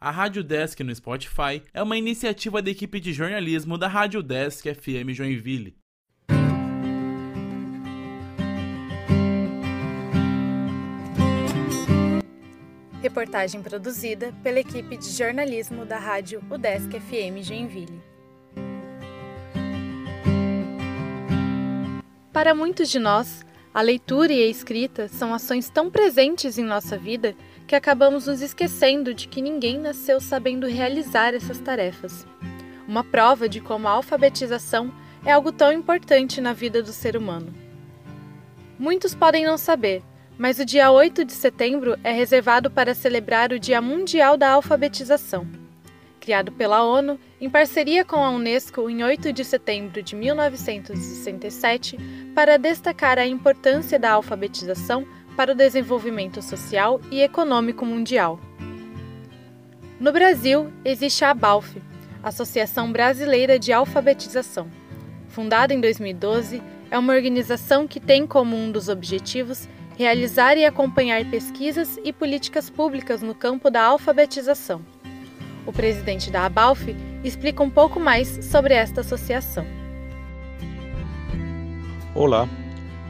A Rádio Desk no Spotify é uma iniciativa da equipe de jornalismo da Rádio Desk FM Joinville. Reportagem produzida pela equipe de jornalismo da Rádio UDESC FM Joinville. Para muitos de nós, a leitura e a escrita são ações tão presentes em nossa vida que acabamos nos esquecendo de que ninguém nasceu sabendo realizar essas tarefas. Uma prova de como a alfabetização é algo tão importante na vida do ser humano. Muitos podem não saber, mas o dia 8 de setembro é reservado para celebrar o Dia Mundial da Alfabetização. Criado pela ONU, em parceria com a Unesco em 8 de setembro de 1967, para destacar a importância da alfabetização para o desenvolvimento social e econômico mundial. No Brasil, existe a ABALF, Associação Brasileira de Alfabetização. Fundada em 2012, é uma organização que tem como um dos objetivos realizar e acompanhar pesquisas e políticas públicas no campo da alfabetização. O presidente da ABALF explica um pouco mais sobre esta associação. Olá,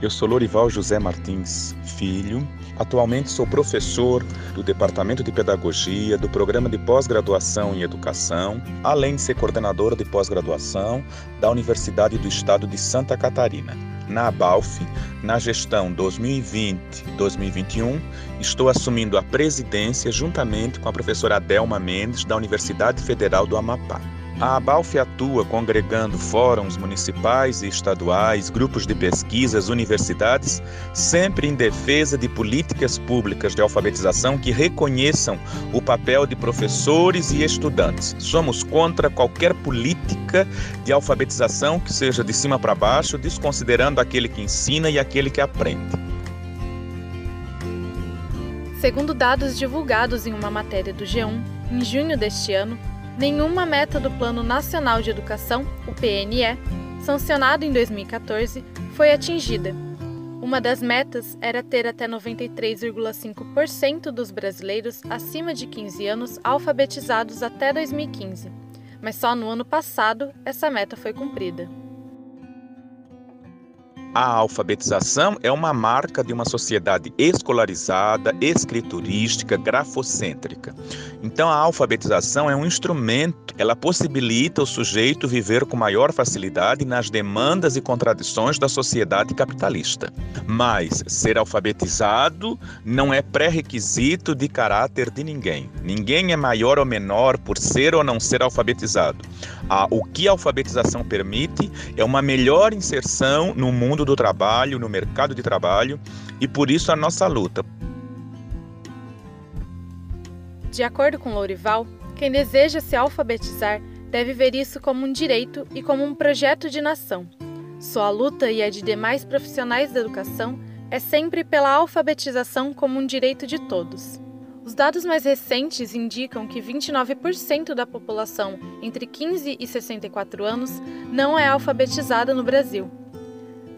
eu sou Lorival José Martins Filho. Atualmente sou professor do Departamento de Pedagogia do Programa de Pós-Graduação em Educação, além de ser coordenador de pós-graduação da Universidade do Estado de Santa Catarina. Na ABALF, na gestão 2020-2021, estou assumindo a presidência juntamente com a professora Adelma Mendes, da Universidade Federal do Amapá. A ABALF atua congregando fóruns municipais e estaduais, grupos de pesquisas, universidades, sempre em defesa de políticas públicas de alfabetização que reconheçam o papel de professores e estudantes. Somos contra qualquer política de alfabetização que seja de cima para baixo, desconsiderando aquele que ensina e aquele que aprende. Segundo dados divulgados em uma matéria do G1, em junho deste ano, nenhuma meta do Plano Nacional de Educação, o PNE, sancionado em 2014, foi atingida. Uma das metas era ter até 93,5% dos brasileiros acima de 15 anos alfabetizados até 2015, mas só no ano passado essa meta foi cumprida. A alfabetização é uma marca de uma sociedade escolarizada, escriturística, grafocêntrica. Então, a alfabetização é um instrumento, ela possibilita o sujeito viver com maior facilidade nas demandas e contradições da sociedade capitalista. Mas ser alfabetizado não é pré-requisito de caráter de ninguém. Ninguém é maior ou menor por ser ou não ser alfabetizado. o que a alfabetização permite é uma melhor inserção no mundo mundo do trabalho, no mercado de trabalho, e por isso a nossa luta. De acordo com Lourival, quem deseja se alfabetizar deve ver isso como um direito e como um projeto de nação. Sua luta e a de demais profissionais da educação é sempre pela alfabetização como um direito de todos. Os dados mais recentes indicam que 29% da população entre 15 e 64 anos não é alfabetizada no Brasil.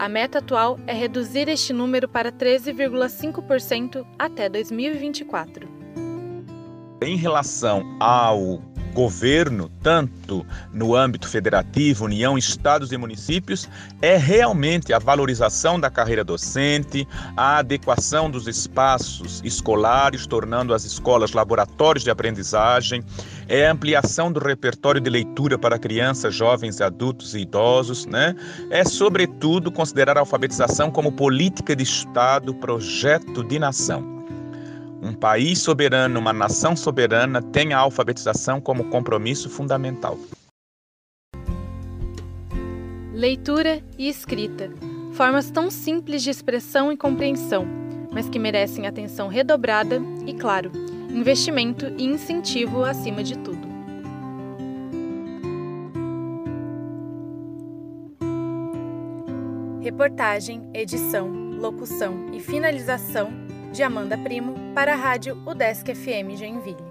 A meta atual é reduzir este número para 13,5% até 2024. Em relação ao governo, tanto no âmbito federativo, União, estados e municípios, é realmente a valorização da carreira docente, a adequação dos espaços escolares, tornando as escolas laboratórios de aprendizagem, é a ampliação do repertório de leitura para crianças, jovens, adultos e idosos, né? É, sobretudo, considerar a alfabetização como política de Estado, projeto de nação. Um país soberano, uma nação soberana tem a alfabetização como compromisso fundamental. Leitura e escrita formas tão simples de expressão e compreensão, mas que merecem atenção redobrada e, claro, investimento e incentivo acima de tudo. Reportagem, edição, locução e finalização de Amanda Primo para a rádio UDESC FM Joinville.